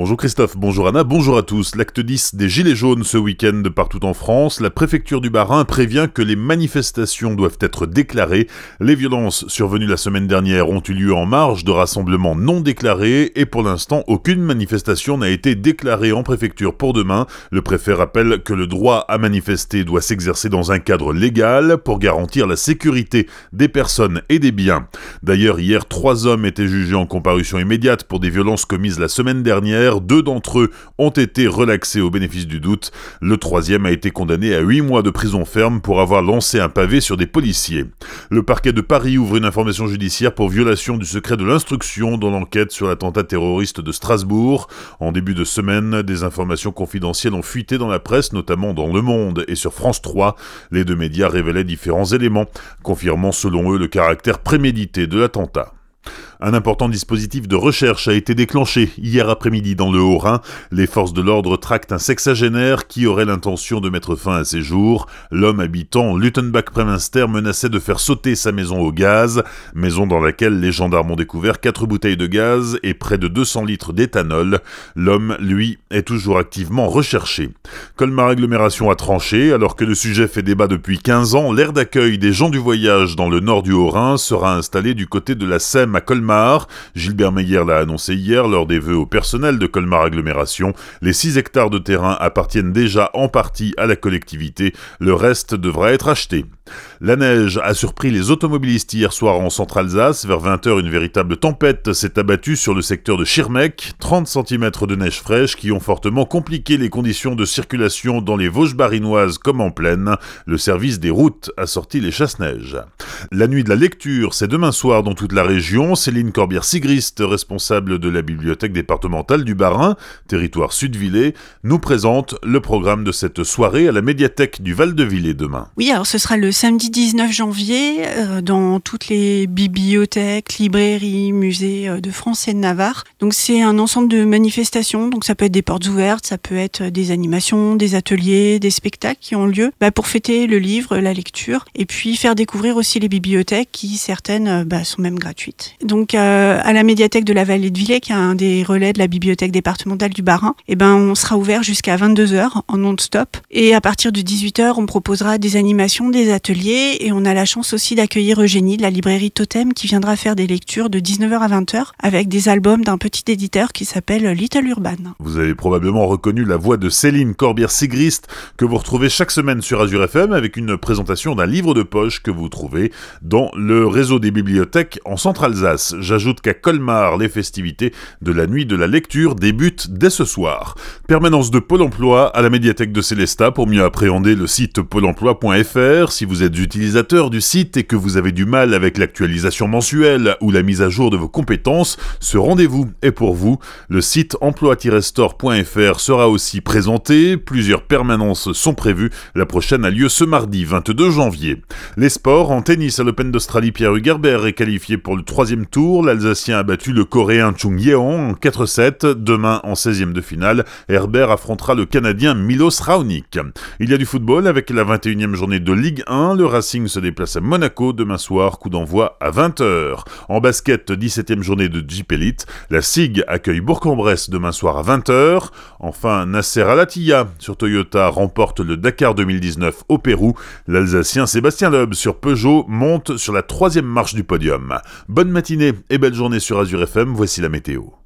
Bonjour Christophe, bonjour Anna, bonjour à tous. L'acte 10 des Gilets jaunes ce week-end partout en France, la préfecture du Bas-Rhin prévient que les manifestations doivent être déclarées. Les violences survenues la semaine dernière ont eu lieu en marge de rassemblements non déclarés et pour l'instant aucune manifestation n'a été déclarée en préfecture pour demain. Le préfet rappelle que le droit à manifester doit s'exercer dans un cadre légal pour garantir la sécurité des personnes et des biens. D'ailleurs hier trois hommes étaient jugés en comparution immédiate pour des violences commises la semaine dernière deux d'entre eux ont été relaxés au bénéfice du doute. Le troisième a été condamné à 8 mois de prison ferme pour avoir lancé un pavé sur des policiers. Le parquet de Paris ouvre une information judiciaire pour violation du secret de l'instruction dans l'enquête sur l'attentat terroriste de Strasbourg. En début de semaine, des informations confidentielles ont fuité dans la presse, notamment dans Le Monde et sur France 3. Les deux médias révélaient différents éléments, confirmant selon eux le caractère prémédité de l'attentat. Un important dispositif de recherche a été déclenché hier après-midi dans le Haut-Rhin. Les forces de l'ordre tractent un sexagénaire qui aurait l'intention de mettre fin à ses jours. L'homme habitant Luttenbach-Preminster menaçait de faire sauter sa maison au gaz, maison dans laquelle les gendarmes ont découvert quatre bouteilles de gaz et près de 200 litres d'éthanol. L'homme, lui, est toujours activement recherché. Colmar Agglomération a tranché, alors que le sujet fait débat depuis 15 ans, l'aire d'accueil des gens du voyage dans le nord du Haut-Rhin sera installé du côté de la Sème à Colmar Gilbert Meyer l'a annoncé hier lors des vœux au personnel de Colmar Agglomération. Les 6 hectares de terrain appartiennent déjà en partie à la collectivité. Le reste devra être acheté. La neige a surpris les automobilistes hier soir en Centre-Alsace. Vers 20h, une véritable tempête s'est abattue sur le secteur de Schirmeck. 30 cm de neige fraîche qui ont fortement compliqué les conditions de circulation dans les Vosges barinoises comme en plaine. Le service des routes a sorti les chasse-neige. La nuit de la lecture, c'est demain soir dans toute la région. Céline Corbière-Sigrist, responsable de la bibliothèque départementale du Bas-Rhin, territoire sud-Villers, nous présente le programme de cette soirée à la médiathèque du Val-de-Villers demain. Oui, alors ce sera le samedi 19 janvier euh, dans toutes les bibliothèques, librairies, musées euh, de France et de Navarre. Donc c'est un ensemble de manifestations. Donc ça peut être des portes ouvertes, ça peut être des animations, des ateliers, des spectacles qui ont lieu bah, pour fêter le livre, la lecture, et puis faire découvrir aussi les bibliothèques qui certaines euh, bah, sont même gratuites. Donc euh, à la médiathèque de la Vallée de Villers, qui est un des relais de la bibliothèque départementale du Bas-Rhin, eh ben on sera ouvert jusqu'à 22h en non-stop. Et à partir de 18h, on proposera des animations, des ateliers, et on a la chance aussi d'accueillir Eugénie de la librairie Totem qui viendra faire des lectures de 19h à 20h avec des albums d'un petit éditeur qui s'appelle Little Urban. Vous avez probablement reconnu la voix de Céline Corbière-Sigrist que vous retrouvez chaque semaine sur Azure FM avec une présentation d'un livre de poche que vous trouvez dans le réseau des bibliothèques en Centre-Alsace. J'ajoute qu'à Colmar, les festivités de la nuit de la lecture débutent dès ce soir. Permanence de Pôle emploi à la médiathèque de Célestat pour mieux appréhender le site pôle emploi.fr. Si vous êtes utilisateur du site et que vous avez du mal avec l'actualisation mensuelle ou la mise à jour de vos compétences, ce rendez-vous est pour vous. Le site emploi-store.fr sera aussi présenté. Plusieurs permanences sont prévues. La prochaine a lieu ce mardi 22 janvier. Les sports en tennis à l'Open d'Australie, Pierre Hugerbert est qualifié pour le troisième tour. L'Alsacien a battu le Coréen Chung Yeon en 4-7. Demain, en 16e de finale, Herbert affrontera le Canadien Milos Raonic. Il y a du football avec la 21e journée de Ligue 1. Le Racing se déplace à Monaco demain soir, coup d'envoi à 20h. En basket, 17e journée de Jeep. La SIG accueille Bourg-en-Bresse demain soir à 20h. Enfin, Nasser Alatia sur Toyota remporte le Dakar 2019 au Pérou. L'Alsacien Sébastien Loeb sur Peugeot monte sur la troisième marche du podium. Bonne matinée et belle journée sur Azure FM, voici la météo.